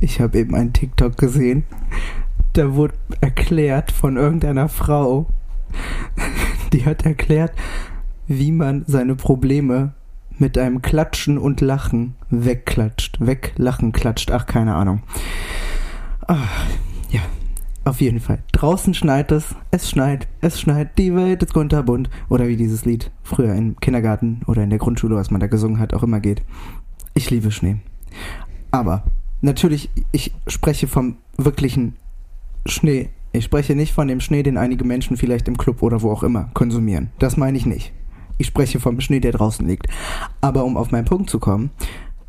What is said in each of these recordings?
Ich habe eben einen TikTok gesehen. Da wurde erklärt von irgendeiner Frau, die hat erklärt, wie man seine Probleme mit einem Klatschen und Lachen wegklatscht. Weglachen klatscht. Ach, keine Ahnung. Ach, ja, auf jeden Fall. Draußen schneit es, es schneit, es schneit, die Welt ist kunterbunt. Oder wie dieses Lied früher im Kindergarten oder in der Grundschule, was man da gesungen hat, auch immer geht. Ich liebe Schnee. Aber natürlich, ich spreche vom wirklichen Schnee. Ich spreche nicht von dem Schnee, den einige Menschen vielleicht im Club oder wo auch immer konsumieren. Das meine ich nicht. Ich spreche vom Schnee, der draußen liegt. Aber um auf meinen Punkt zu kommen,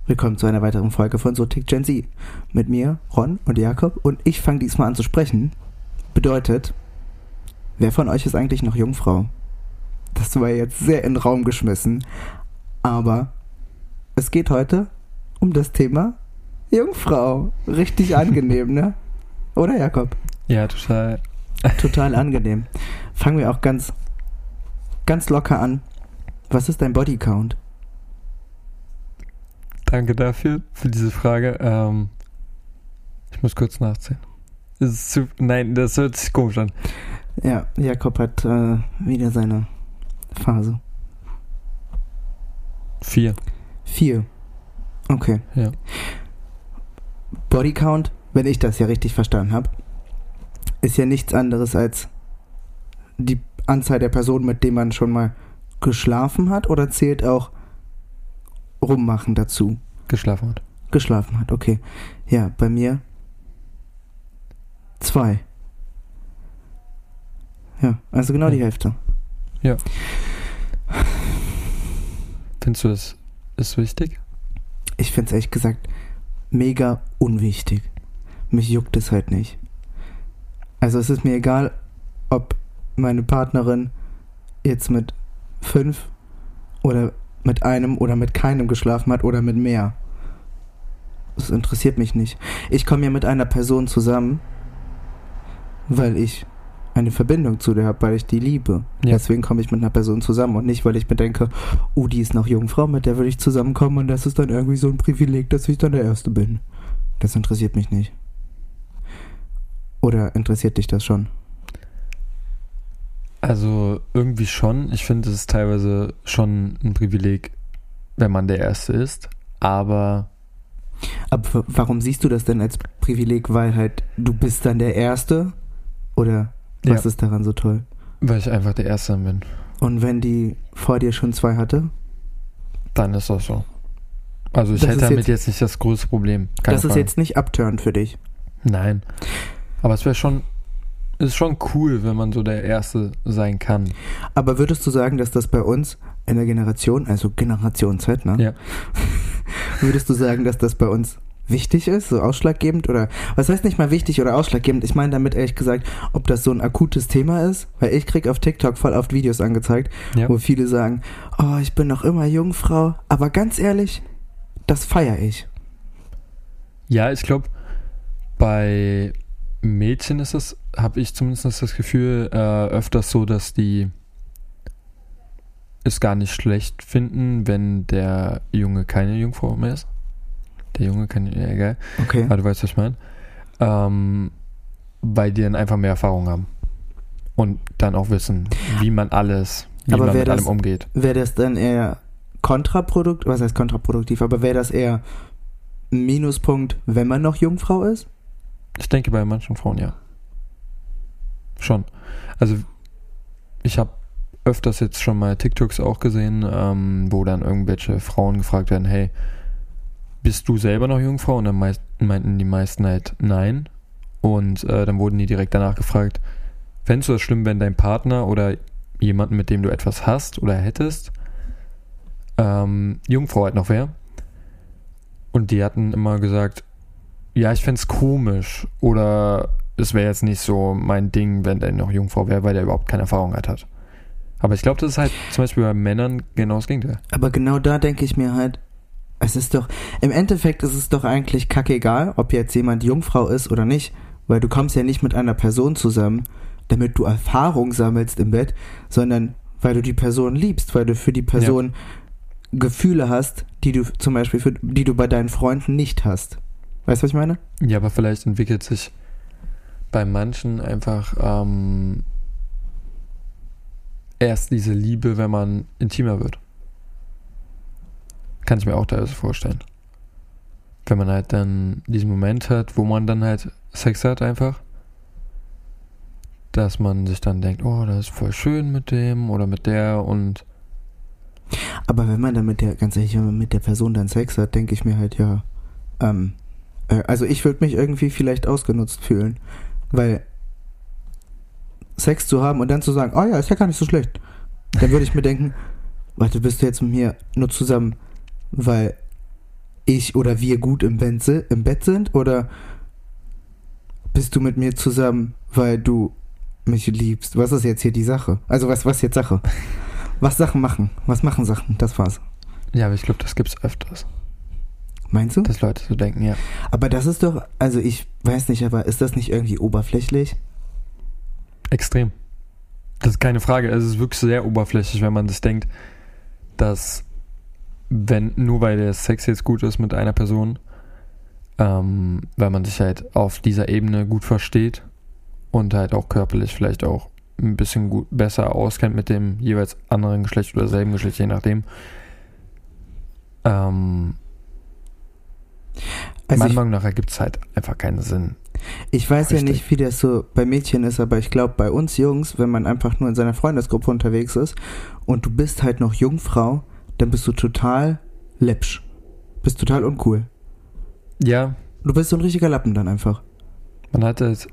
willkommen zu einer weiteren Folge von So Tick Gen Z. Mit mir, Ron und Jakob. Und ich fange diesmal an zu sprechen. Bedeutet, wer von euch ist eigentlich noch Jungfrau? Das war jetzt sehr in den Raum geschmissen. Aber es geht heute um das Thema Jungfrau. Richtig angenehm, ne? Oder Jakob? Ja, total. Total angenehm. Fangen wir auch ganz, ganz locker an. Was ist dein Bodycount? Danke dafür, für diese Frage. Ähm, ich muss kurz nachzählen. Das zu, nein, das hört sich komisch an. Ja, Jakob hat äh, wieder seine Phase. Vier. Vier. Okay. Ja. Bodycount, wenn ich das ja richtig verstanden habe, ist ja nichts anderes als die Anzahl der Personen, mit denen man schon mal geschlafen hat oder zählt auch rummachen dazu? Geschlafen hat. Geschlafen hat, okay. Ja, bei mir zwei. Ja, also genau Ja. die Hälfte. Ja. Findest du das ist wichtig? Ich finde es ehrlich gesagt mega unwichtig. Mich juckt es halt nicht. Also es ist mir egal, ob meine Partnerin jetzt mit fünf oder mit einem oder mit keinem geschlafen hat oder mit mehr. Das interessiert mich nicht. Ich komme ja mit einer Person zusammen, weil ich eine Verbindung zu der habe, weil ich die liebe. Ja. Deswegen komme ich mit einer Person zusammen und nicht, weil ich mir denke, oh, die ist noch Jungfrau, mit der würde ich zusammenkommen und das ist dann irgendwie so ein Privileg, dass ich dann der Erste bin. Das interessiert mich nicht. Oder interessiert dich das schon? Also irgendwie schon. Ich finde, es ist teilweise schon ein Privileg, wenn man der Erste ist. Aber Aber warum siehst du das denn als Privileg? Weil halt du bist dann der Erste? Oder was Ja. ist daran so toll? weil ich einfach der Erste bin, Und wenn die vor dir schon zwei hatte? dann ist das so. Also ich Das hätte ist damit jetzt, nicht das größte Problem. Keine das ist Frage. jetzt nicht upturned für dich. Nein. Aber es wäre schon, ist schon cool, wenn man so der Erste sein kann. Aber würdest du sagen, dass das bei uns in der Generation, also Generation Z, ne? Ja. Würdest du sagen, dass das bei uns wichtig ist, so ausschlaggebend oder was heißt nicht mal wichtig oder ausschlaggebend? Ich meine damit ehrlich gesagt, ob das so ein akutes Thema ist, weil ich krieg auf TikTok voll oft Videos angezeigt, Ja. wo viele sagen, oh, ich bin noch immer Jungfrau, aber ganz ehrlich, das feiere ich. Ja, ich glaube, bei Mädchen ist es, habe ich zumindest das Gefühl, äh, öfters so, dass die es gar nicht schlecht finden, wenn der Junge keine Jungfrau mehr ist. Der Junge kann, ja, egal. Okay. Aber du weißt, was ich meine. Ähm, weil die dann einfach mehr Erfahrung haben. Und dann auch wissen, wie man alles, wie Aber man mit allem das- umgeht. Wäre das dann eher kontraproduktiv, was heißt kontraproduktiv, aber wäre das eher ein Minuspunkt, wenn man noch Jungfrau ist? Ich denke bei manchen Frauen ja. Schon. Also ich habe öfters jetzt schon mal TikToks auch gesehen, ähm, wo dann irgendwelche Frauen gefragt werden, hey, bist du selber noch Jungfrau? Und dann meinten die meisten halt nein. Und äh, dann wurden die direkt danach gefragt, fändest du das schlimm, wenn dein Partner oder jemanden, mit dem du etwas hast oder hättest, ähm, Jungfrau halt noch wäre? Und die hatten immer gesagt, ja, ich fände es komisch oder es wäre jetzt nicht so mein Ding, wenn der noch Jungfrau wäre, weil der überhaupt keine Erfahrung halt hat. Aber ich glaube, das ist halt zum Beispiel bei Männern genau das Gegenteil. Aber genau da denke ich mir halt, es ist doch, im Endeffekt ist es doch eigentlich kackegal, ob jetzt jemand Jungfrau ist oder nicht, weil du kommst ja nicht mit einer Person zusammen, damit du Erfahrung sammelst im Bett, sondern weil du die Person liebst, weil du für die Person Gefühle hast, die du zum Beispiel für, die du bei deinen Freunden nicht hast. Weißt du, was ich meine? Ja, aber vielleicht entwickelt sich bei manchen einfach ähm, erst diese Liebe, wenn man intimer wird. Kann ich mir auch teilweise vorstellen. Wenn man halt dann diesen Moment hat, wo man dann halt Sex hat einfach, dass man sich dann denkt, oh, das ist voll schön mit dem oder mit der und Aber wenn man dann mit der, ganz ehrlich, wenn man mit der Person dann Sex hat, denke ich mir halt, ja, ähm, äh, also ich würde mich irgendwie vielleicht ausgenutzt fühlen, weil Sex zu haben und dann zu sagen, oh ja, ist ja gar nicht so schlecht, dann würde ich mir denken, warte, bist du jetzt mit mir nur zusammen, weil ich oder wir gut im Bett, si- im Bett sind oder bist du mit mir zusammen, weil du mich liebst? Was ist jetzt hier die Sache? Also was, was jetzt Sache? Was Sachen machen? Was machen Sachen? Das war's. ja, aber ich glaube, das gibt's öfters, Meinst du? dass Leute so denken, ja. Aber das ist doch, also ich weiß nicht, aber ist das nicht irgendwie oberflächlich? Extrem. Das ist keine Frage. Es ist wirklich sehr oberflächlich, wenn man das denkt, dass wenn nur weil der Sex jetzt gut ist mit einer Person, ähm, weil man sich halt auf dieser Ebene gut versteht und halt auch körperlich vielleicht auch ein bisschen gut, besser auskennt mit dem jeweils anderen Geschlecht oder selben Geschlecht, je nachdem. Ähm, Also meiner Meinung nach ergibt es halt einfach keinen Sinn. ich weiß ja Richtig. nicht, wie das so bei Mädchen ist, aber ich glaube bei uns Jungs, wenn man einfach nur in seiner Freundesgruppe unterwegs ist und du bist halt noch Jungfrau, dann bist du total läppsch. Bist total uncool. Ja, Du bist so ein richtiger Lappen dann einfach. man hat halt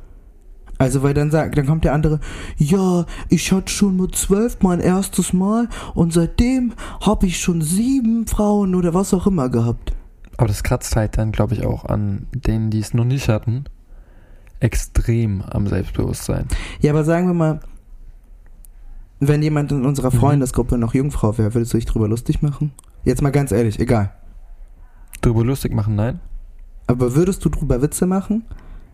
Also, weil dann sagt, dann kommt der andere, ja, ich hatte schon mit zwölf mein erstes Mal und seitdem habe ich schon sieben Frauen oder was auch immer gehabt. Aber das kratzt halt dann, glaube ich, auch an denen, die es noch nicht hatten, extrem am Selbstbewusstsein. Ja, aber sagen wir mal, wenn jemand in unserer Mhm. Freundesgruppe noch Jungfrau wäre, würdest du dich drüber lustig machen? Jetzt mal ganz ehrlich, egal. Drüber lustig machen, nein. Aber würdest du drüber Witze machen,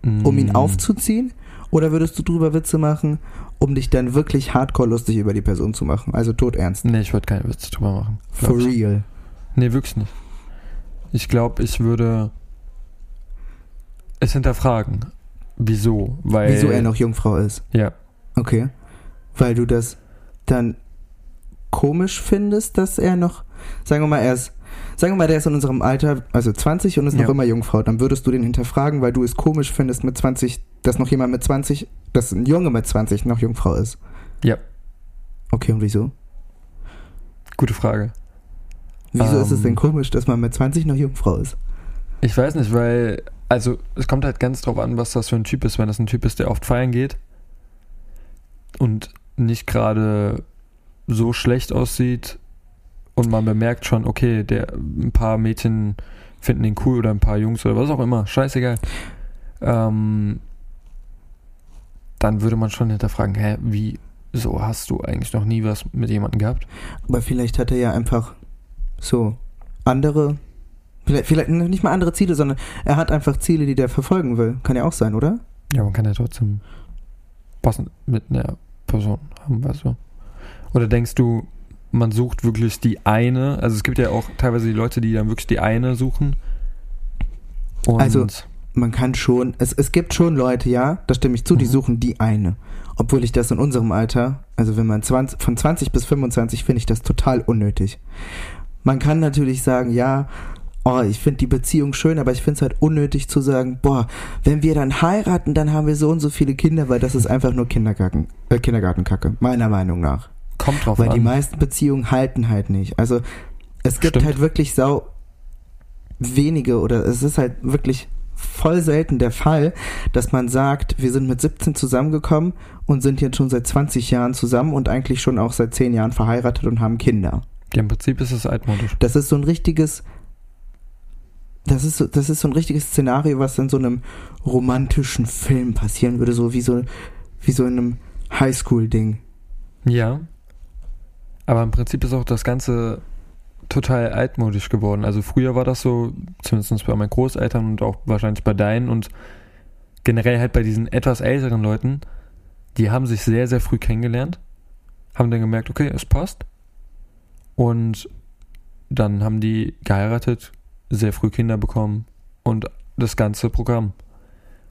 um ihn Mm, aufzuziehen? Oder würdest du drüber Witze machen, um dich dann wirklich hardcore lustig über die Person zu machen? Also todernst. Nee, ich würde keine Witze drüber machen. For ich. real. Nee, wirklich nicht. Ich glaube, ich würde es hinterfragen. Wieso? Weil. Wieso er noch Jungfrau ist. Ja. Okay. Weil du das dann komisch findest, dass er noch, sagen wir mal, er ist, sagen wir mal, der ist in unserem Alter, also 20 und ist Ja. noch immer Jungfrau, dann würdest du den hinterfragen, weil du es komisch findest mit 20, dass noch jemand mit 20, dass ein Junge mit 20 noch Jungfrau ist. Ja. Okay, und wieso? Gute Frage. Wieso ist es Ähm. denn komisch, dass man mit 20 noch Jungfrau ist? Ich weiß nicht, weil. Also, es kommt halt ganz drauf an, was das für ein Typ ist. Wenn das ein Typ ist, der oft feiern geht und nicht gerade so schlecht aussieht und man bemerkt schon, okay, der, ein paar Mädchen finden den cool oder ein paar Jungs oder was auch immer, scheißegal. Ähm, dann würde man schon hinterfragen, hä, wie, so hast du eigentlich noch nie was mit jemandem gehabt? Aber vielleicht hat er ja einfach so andere, vielleicht, vielleicht nicht mal andere Ziele, sondern er hat einfach Ziele, die der verfolgen will. Kann ja auch sein, oder? Ja, man kann ja trotzdem was mit einer Person haben, weißt du? Oder denkst du, man sucht wirklich die eine? Also es gibt ja auch teilweise die Leute, die dann wirklich die eine suchen. Und Also- man kann schon, es, es gibt schon Leute, ja, da stimme ich zu, die Mhm. suchen die eine. Obwohl ich das in unserem Alter, also wenn man 20, von 20 bis 25, finde ich das total unnötig. Man kann natürlich sagen, ja, oh, ich finde die Beziehung schön, aber ich finde es halt unnötig zu sagen, boah, wenn wir dann heiraten, dann haben wir so und so viele Kinder, weil das ist einfach nur Kindergarten, äh, Kindergartenkacke, meiner Meinung nach. kommt drauf Weil die an. meisten Beziehungen halten halt nicht. Also es gibt Stimmt. halt wirklich sau wenige oder es ist halt wirklich voll selten der Fall, dass man sagt, wir sind mit 17 zusammengekommen und sind jetzt schon seit 20 Jahren zusammen und eigentlich schon auch seit 10 Jahren verheiratet und haben Kinder. Ja, Im Prinzip ist es altmodisch. Das ist so ein richtiges das ist, das ist so ein richtiges Szenario, was in so einem romantischen Film passieren würde, so wie so, wie so in einem Highschool-Ding. Ja. Aber im Prinzip ist auch das Ganze total altmodisch geworden. Also früher war das so, zumindest bei meinen Großeltern und auch wahrscheinlich bei deinen und generell halt bei diesen etwas älteren Leuten, die haben sich sehr, sehr früh kennengelernt, haben dann gemerkt, okay, es passt. Und dann haben die geheiratet, sehr früh Kinder bekommen und das ganze Programm.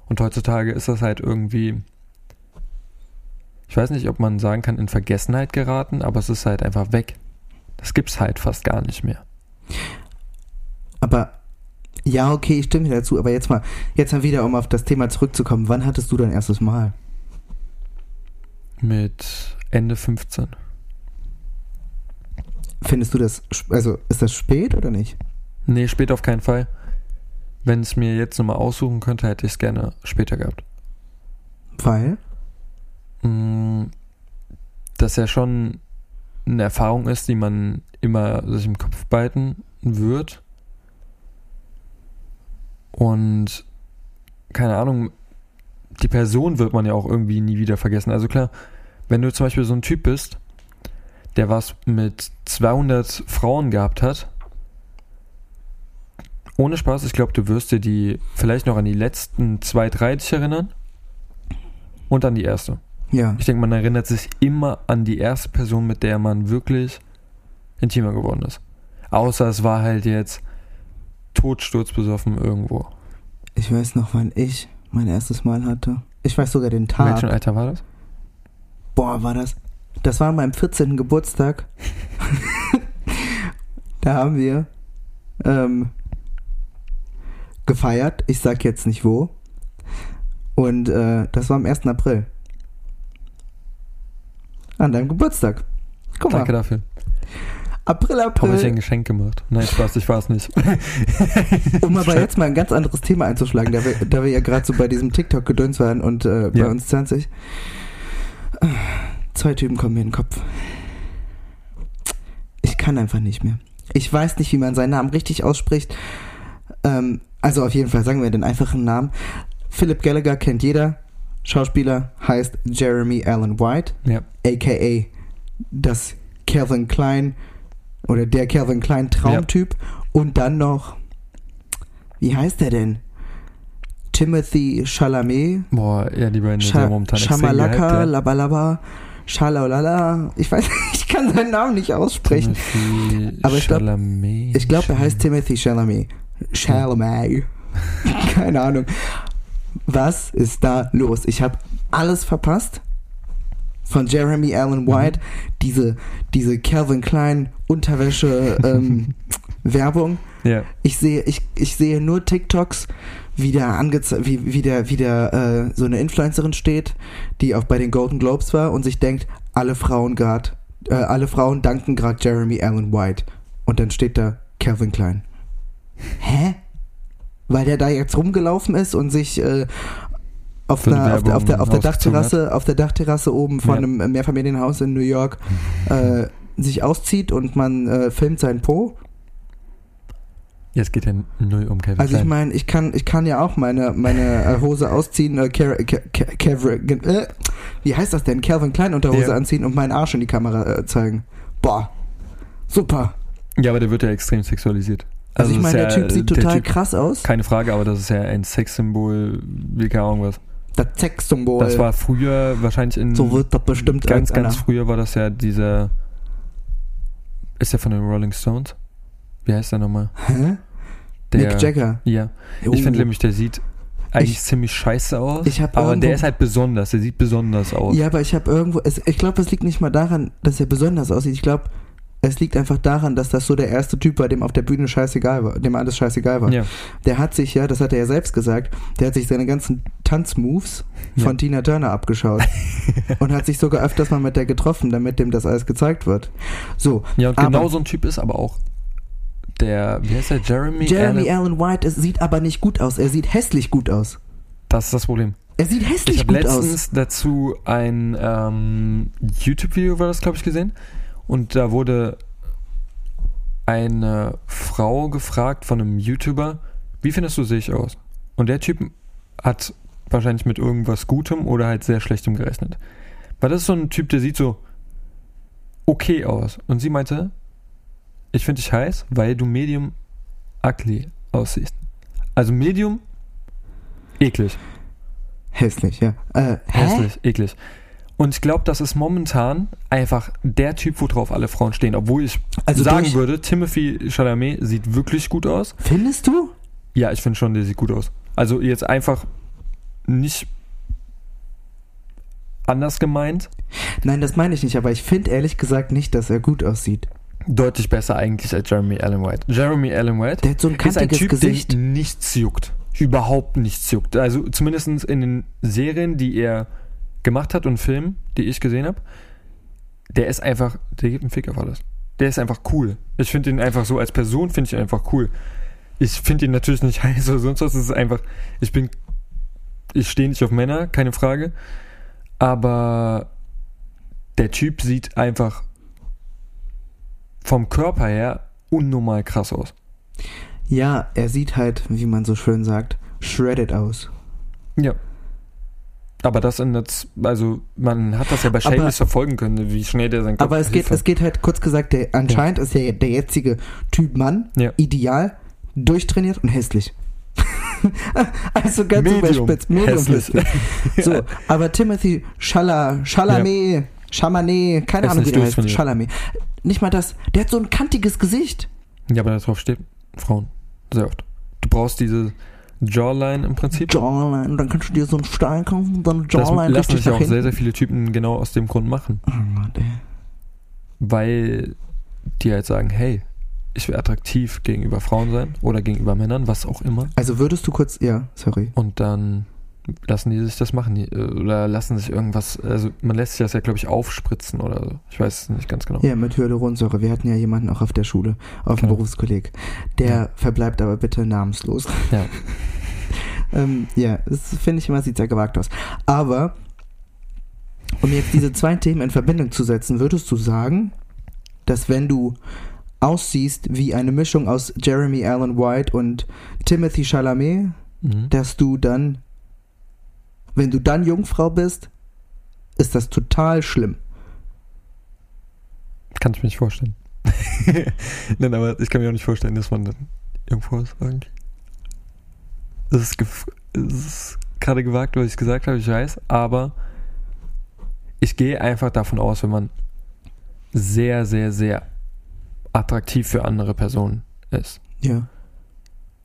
Und heutzutage ist das halt irgendwie, ich weiß nicht, ob man sagen kann, in Vergessenheit geraten, aber es ist halt einfach weg. Das gibt's halt fast gar nicht mehr. Aber ja, okay, ich stimme dir dazu. Aber jetzt mal, jetzt mal wieder, um auf das Thema zurückzukommen. Wann hattest du dein erstes Mal? Mit Ende 15. Findest du das, also ist das spät oder nicht? Nee, später auf keinen Fall. Wenn es mir jetzt nochmal aussuchen könnte, hätte ich es gerne später gehabt. Weil? Mm, Dass ja schon eine Erfahrung ist, die man immer sich im Kopf behalten wird. Und keine Ahnung, die Person wird man ja auch irgendwie nie wieder vergessen. Also klar, wenn du zum Beispiel so ein Typ bist, der was mit 200 Frauen gehabt hat, ohne Spaß, ich glaube, du wirst dir die vielleicht noch an die letzten zwei, drei dich erinnern und an die erste. Ja. Ich denke, man erinnert sich immer an die erste Person, mit der man wirklich intimer geworden ist. Außer es war halt jetzt totsturzbesoffen irgendwo. Ich weiß noch, wann ich mein erstes Mal hatte. Ich weiß sogar den Tag. welchem Alter war das? Boah, war das. Das war an meinem 14. Geburtstag. da haben wir ähm, gefeiert. Ich sag jetzt nicht wo. Und äh, das war am 1. April. An deinem Geburtstag. Guck Danke mal. dafür. April, Habe ich dir ein April. Geschenk gemacht? Nein, Spaß, ich war es nicht. Um aber jetzt mal ein ganz anderes Thema einzuschlagen, da wir, da wir ja gerade so bei diesem TikTok-Gedöns waren und äh, bei Ja. uns 20. Zwei Typen kommen mir in den Kopf. Ich kann einfach nicht mehr. Ich weiß nicht, wie man seinen Namen richtig ausspricht. Ähm, also auf jeden Fall sagen wir den einfachen Namen. Philip Gallagher kennt jeder. Schauspieler heißt Jeremy Allen White, Ja. aka das Calvin Klein oder der Calvin Klein Traumtyp. Und dann noch, wie heißt der denn? Timothy Chalamet, Boah, ja, die beiden sind Scha ja momentan Shamalaka, ja. Labalaba, Shalalala. Ich weiß, ich kann seinen Namen nicht aussprechen. Timothy Aber ich glaub- glaube, er heißt Timothy Chalamet. Chalamet. Keine Ahnung. Was ist da los? Ich habe alles verpasst von Jeremy Allen White. Diese, diese Calvin Klein Unterwäsche ähm, Werbung. Ja, Ich sehe, ich, ich sehe nur TikToks, wie der angezeigt, wie, wie der, wie der äh, so eine Influencerin steht, die auch bei den Golden Globes war und sich denkt, alle Frauen grad, äh, alle Frauen danken gerade Jeremy Allen White. Und dann steht da Calvin Klein. Hä? Weil der da jetzt rumgelaufen ist und sich äh, auf, einer, auf, der, auf, der, auf, der Dachterrasse, auf der Dachterrasse oben von Ja. einem Mehrfamilienhaus in New York äh, sich auszieht und man äh, filmt seinen Po. Jetzt geht ja null um Kevin Also ich meine, ich kann, ich kann ja auch meine, meine äh, Hose ausziehen, äh, Calvin- äh, wie heißt das denn? Calvin Klein Unterhose Ja. anziehen und meinen Arsch in die Kamera äh, zeigen. Boah, super. Ja, aber der wird ja extrem sexualisiert. Also, ich ist meine, der ja- Typ sieht der total Typ- krass aus. Keine Frage, aber das ist ja ein Sexsymbol, wie keine Ahnung was. Das Sexsymbol. Das war früher wahrscheinlich in. so wird das bestimmt Ganz, ganz früher war das ja dieser. Ist der von den Rolling Stones? Wie heißt der nochmal? Hä? Der, Nick Jagger. Ja. Oh. Ich finde nämlich, der sieht eigentlich Ich- ziemlich scheiße aus. aber irgendwo- der ist halt besonders. Der sieht besonders aus. Ja, aber ich habe irgendwo, es, ich glaube, es liegt nicht mal daran, dass er besonders aussieht. Ich glaube, es liegt einfach daran, dass das so der erste Typ war, dem auf der Bühne scheißegal war, dem alles scheißegal war. Ja. Der hat sich ja, das hat er ja selbst gesagt, der hat sich seine ganzen Tanzmoves von Ja. Tina Turner abgeschaut und hat sich sogar öfters mal mit der getroffen, damit dem das alles gezeigt wird. So, Ja, und Aber- genau so ein Typ ist aber auch der, wie heißt der, Jeremy? Jeremy Allen. Allen White, es sieht aber nicht gut aus. Er sieht hässlich gut aus. Das ist das Problem. Er sieht Ich hässlich habe gut aus. letztens dazu ein ähm, YouTube-Video, war das, glaube ich, gesehen. Und da wurde eine Frau gefragt von einem YouTuber, wie findest du sich aus? Und der Typ hat wahrscheinlich mit irgendwas Gutem oder halt sehr Schlechtem gerechnet. Weil das ist so ein Typ, der sieht so okay aus. Und sie meinte, ich finde dich heiß, weil du medium ugly aussiehst. Also medium eklig. Hässlich, ja. Äh, hä? Hässlich, eklig. Und ich glaube, das ist momentan einfach der Typ, worauf alle Frauen stehen. Obwohl ich Also sagen durch- würde, Timothy Chalamet sieht wirklich gut aus. Findest du? Ja, ich finde schon, der sieht gut aus. Also jetzt einfach nicht anders gemeint. Nein, das meine ich nicht, aber ich finde ehrlich gesagt nicht, dass er gut aussieht. Deutlich besser eigentlich als Jeremy Allen White. Jeremy Allen White Der hat so ein ist ein Typ, Gesicht. den nichts juckt. Überhaupt nichts juckt. Also zumindest in den Serien, die er gemacht hat und Filmen, die ich gesehen habe, der ist einfach, der gibt einen Fick auf alles. Der ist einfach cool. Ich finde ihn einfach so, als Person finde ich ihn einfach cool. Ich finde ihn natürlich nicht heiß oder sonst was. Es ist einfach, ich bin, ich stehe nicht auf Männer, keine Frage. Aber der Typ sieht einfach vom Körper her unnormal krass aus. Ja, er sieht halt, wie man so schön sagt, shredded aus. Ja. Aber das ändert, also man hat das ja bei Shameless verfolgen können, wie schnell der sein Kopf Aber es geht, es geht halt kurz gesagt, der, anscheinend ist ja der jetzige Typ Mann Ja. ideal, durchtrainiert und hässlich. also ganz Medium. überspitzt. Medium Hässlich. So, aber Timothy Chalamet, Chalamet, Chamanet, keine Er Ahnung, wie der heißt. Chalamet. Nicht mal das. Der hat so ein kantiges Gesicht. Ja, aber darauf steht Frauen. Sehr oft. Du brauchst diese Jawline im Prinzip. Jawline. Und dann kannst du dir so einen Stein kaufen und dann Das Jawline lassen richtig sich auch hinten. sehr, sehr viele Typen genau aus dem Grund machen. Oh Gott, ey. Weil die halt sagen, hey, ich will attraktiv gegenüber Frauen sein oder gegenüber Männern, was auch immer. Also würdest du kurz, ja, sorry. Und dann lassen die sich das machen. Die, äh, oder lassen sich irgendwas, also man lässt sich das ja, glaube ich, aufspritzen oder so. Ich weiß es nicht ganz genau. Ja, mit Hyaluronsäure. Wir hatten ja jemanden auch auf der Schule, auf dem Genau. Berufskolleg. Der Ja. verbleibt aber bitte namenslos. Ja. ähm, ja, das finde ich immer, sieht sehr gewagt aus. Aber, um jetzt diese zwei Themen in Verbindung zu setzen, würdest du sagen, dass wenn du aussiehst wie eine Mischung aus Jeremy Allen White und Timothy Chalamet, Mhm. dass du dann, wenn du dann Jungfrau bist, ist das total schlimm. Kann ich mir nicht vorstellen. Nein, aber ich kann mir auch nicht vorstellen, dass man dann irgendwo ist irgendwie. Es ist, es ist gerade gewagt, was ich gesagt habe, ich weiß, aber ich gehe einfach davon aus, wenn man sehr, sehr, sehr attraktiv für andere Personen ist Ja.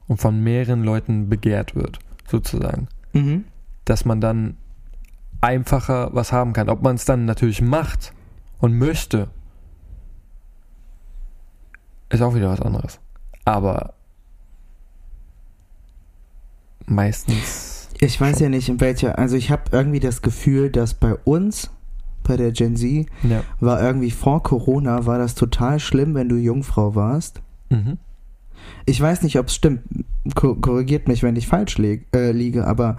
und von mehreren Leuten begehrt wird, sozusagen, Mhm. Dass man dann einfacher was haben kann. Ob man es dann natürlich macht und möchte, ist auch wieder was anderes. Aber meistens. Ich weiß Schon. ja nicht, in welcher. Also, ich habe irgendwie das Gefühl, dass bei uns, bei der Gen Z, Ja. war irgendwie vor Corona, war das total schlimm, wenn du Jungfrau warst. Mhm. Ich weiß nicht, ob es stimmt. Ko korrigiert mich, wenn ich falsch äh, liege, aber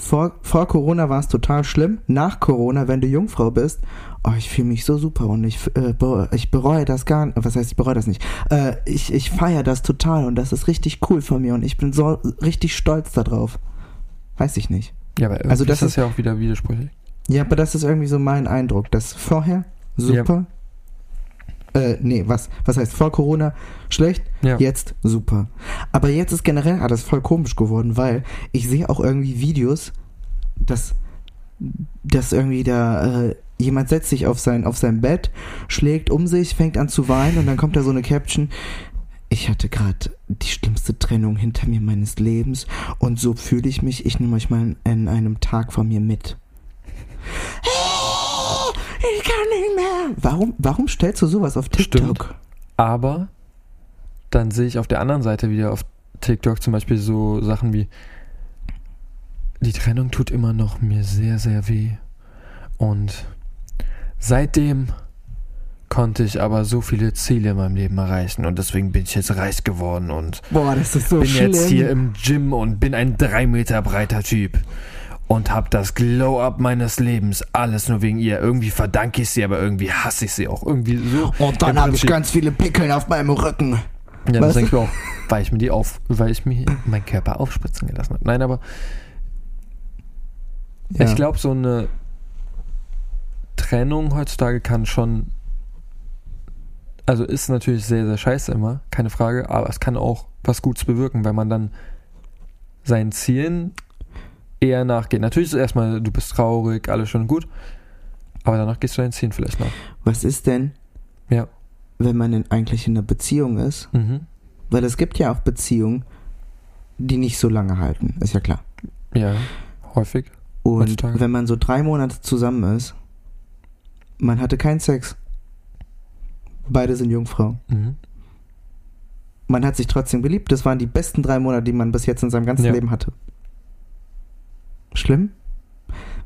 vor, vor Corona war es total schlimm. Nach Corona, wenn du Jungfrau bist, oh, ich fühle mich so super und ich, äh, ich bereue das gar nicht. Was heißt, ich bereue das nicht? Äh, ich ich feiere das total und das ist richtig cool von mir und ich bin so richtig stolz darauf. Weiß ich nicht. Ja, aber irgendwie Also das ist das ist- ja auch wieder widersprüchlich. Ja, aber das ist irgendwie so mein Eindruck, dass vorher super. Äh, nee, was, was heißt vor Corona schlecht, Ja. jetzt super. Aber jetzt ist generell alles voll komisch geworden, weil ich sehe auch irgendwie Videos, dass, dass irgendwie da äh, jemand setzt sich auf sein, auf sein Bett, schlägt um sich, fängt an zu weinen und dann kommt da so eine Caption. Ich hatte gerade die schlimmste Trennung hinter mir meines Lebens und so fühle ich mich. Ich nehme euch mal in einem Tag von mir mit. Ich kann nicht mehr. Warum, warum stellst du sowas auf TikTok? Stimmt. Aber dann sehe ich auf der anderen Seite wieder auf TikTok zum Beispiel so Sachen wie die Trennung tut immer noch mir sehr, sehr weh. Und seitdem konnte ich aber so viele Ziele in meinem Leben erreichen und deswegen bin ich jetzt reich geworden und Boah, das ist so bin schlimm. jetzt hier im Gym und bin ein drei Meter breiter Typ und hab das Glow-Up meines Lebens alles nur wegen ihr. Irgendwie verdanke ich sie, aber irgendwie hasse ich sie auch. Irgendwie so. Und dann habe ich ganz viele Pickeln auf meinem Rücken. Ja, das denke ich auch, weil ich mir die auf, weil ich mir meinen Körper aufspritzen gelassen habe. Nein, aber Ja. ich glaube, so eine Trennung heutzutage kann schon, also ist natürlich sehr, sehr scheiße immer, keine Frage, aber es kann auch was Gutes bewirken, weil man dann seinen Zielen eher nachgeht. Natürlich ist erstmal, du bist traurig, alles schon gut, aber danach gehst du deinen Zielen vielleicht nach. Was ist denn, Ja. wenn man in, eigentlich in einer Beziehung ist? Mhm. Weil es gibt ja auch Beziehungen, die nicht so lange halten, ist ja klar. Ja, häufig. Und Heutzutage. wenn man so drei Monate zusammen ist, man hatte keinen Sex. Beide sind Jungfrau. Mhm. Man hat sich trotzdem geliebt. Das waren die besten drei Monate, die man bis jetzt in seinem ganzen Ja. Leben hatte. Schlimm?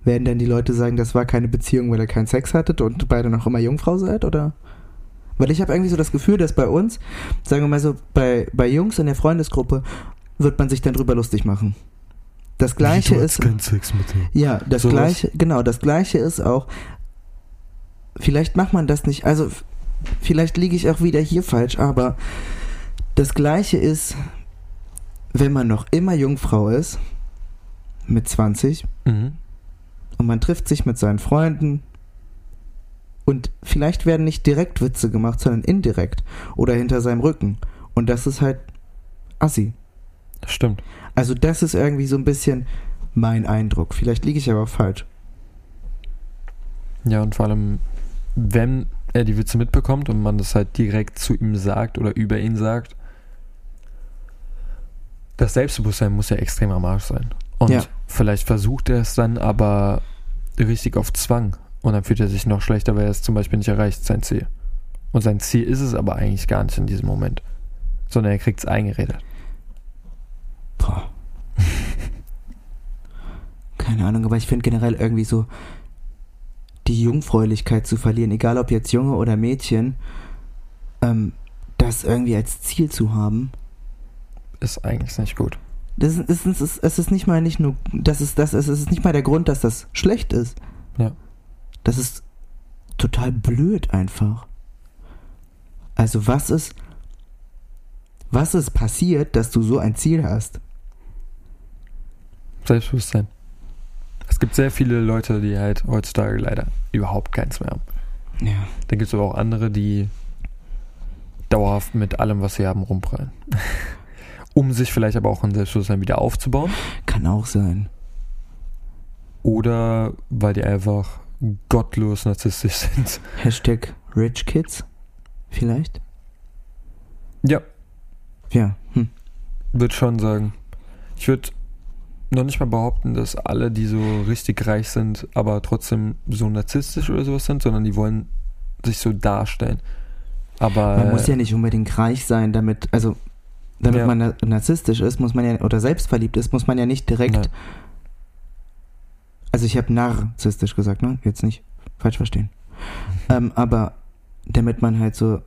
Werden denn die Leute sagen, das war keine Beziehung, weil ihr keinen Sex hattet und beide noch immer Jungfrau seid? Oder? Weil ich habe irgendwie so das Gefühl, dass bei uns, sagen wir mal so, bei, bei Jungs in der Freundesgruppe wird man sich dann drüber lustig machen. Das gleiche ist. keinen Sex mit dir. Ja, das Sowas? gleiche, genau, das gleiche ist auch, vielleicht macht man das nicht, also vielleicht liege ich auch wieder hier falsch, aber das gleiche ist, wenn man noch immer Jungfrau ist, mit 20, Mhm. und man trifft sich mit seinen Freunden und vielleicht werden nicht direkt Witze gemacht, sondern indirekt oder hinter seinem Rücken. Und das ist halt assi. Das stimmt. Also das ist irgendwie so ein bisschen mein Eindruck. Vielleicht liege ich aber falsch. Ja, und vor allem, wenn er die Witze mitbekommt und man das halt direkt zu ihm sagt oder über ihn sagt, das Selbstbewusstsein muss ja extrem am Arsch sein. Und Ja. vielleicht versucht er es dann aber richtig auf Zwang. Und dann fühlt er sich noch schlechter, weil er es zum Beispiel nicht erreicht, sein Ziel. Und sein Ziel ist es aber eigentlich gar nicht in diesem Moment. Sondern er kriegt es eingeredet. Boah. Keine Ahnung, aber ich finde generell irgendwie so die Jungfräulichkeit zu verlieren, egal ob jetzt Junge oder Mädchen, ähm, das irgendwie als Ziel zu haben. Ist eigentlich nicht gut. Das ist, es, ist, es ist nicht mal nicht nur, das ist das, es ist nicht mal der Grund, dass das schlecht ist. Ja. Das ist total blöd einfach. Also was ist, was ist passiert, dass du so ein Ziel hast? Selbstbewusstsein. Es gibt sehr viele Leute, die halt heutzutage leider überhaupt keins mehr haben. Ja. Dann gibt es aber auch andere, die dauerhaft mit allem, was sie haben, rumprallen. Um sich vielleicht aber auch ein Selbstbewusstsein wieder aufzubauen. Kann auch sein. Oder weil die einfach gottlos narzisstisch sind. Hashtag Rich Kids? Vielleicht? Ja, Ja. Hm. würde schon sagen. Ich würde noch nicht mal behaupten, dass alle, die so richtig reich sind, aber trotzdem so narzisstisch oder sowas sind, sondern die wollen sich so darstellen. Aber Man muss ja nicht unbedingt reich sein, damit, also, damit Ja. man na- narzisstisch ist, muss man ja, oder selbstverliebt ist, muss man ja nicht direkt, Nein. also ich habe narzisstisch gesagt, ne? Jetzt nicht falsch verstehen. Ähm, aber damit man halt so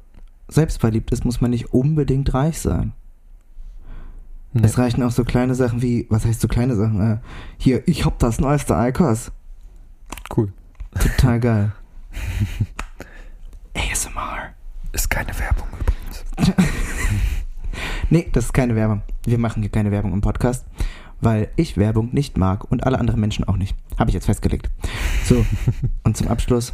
selbstverliebt ist, muss man nicht unbedingt reich sein. nee. Es reichen auch so kleine Sachen wie, was heißt so kleine Sachen? Äh, hier, ich hab das neueste Icos. cool. Total geil. ASMR. Ist keine Werbung übrigens. Nee, das ist keine Werbung. Wir machen hier keine Werbung im Podcast, weil ich Werbung nicht mag und alle anderen Menschen auch nicht. Habe ich jetzt festgelegt. So, und zum Abschluss.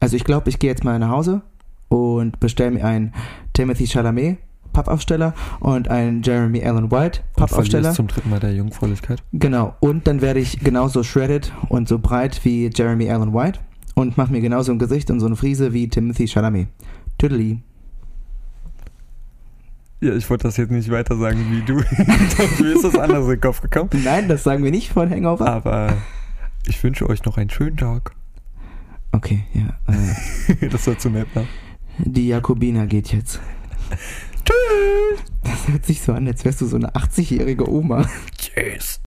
Also ich glaube, ich gehe jetzt mal nach Hause und bestelle mir einen Timothy Chalamet Pappaufsteller und einen Jeremy Allen White Pappaufsteller. zum dritten Mal der Jungfräulichkeit. Genau, und dann werde ich genauso shredded und so breit wie Jeremy Allen White und mache mir genauso ein Gesicht und so eine Frise wie Timothy Chalamet. Tüdeli. Ja, ich wollte das jetzt nicht weiter sagen wie du. Mir ist das anders in den Kopf gekommen. Nein, das sagen wir nicht von Hangover. Aber ich wünsche euch noch einen schönen Tag. Okay, ja. Äh, Das war zu nett, ne? die Jakobina geht jetzt. Tschüss. Das hört sich so an, als wärst du so eine 80-jährige Oma. Tschüss.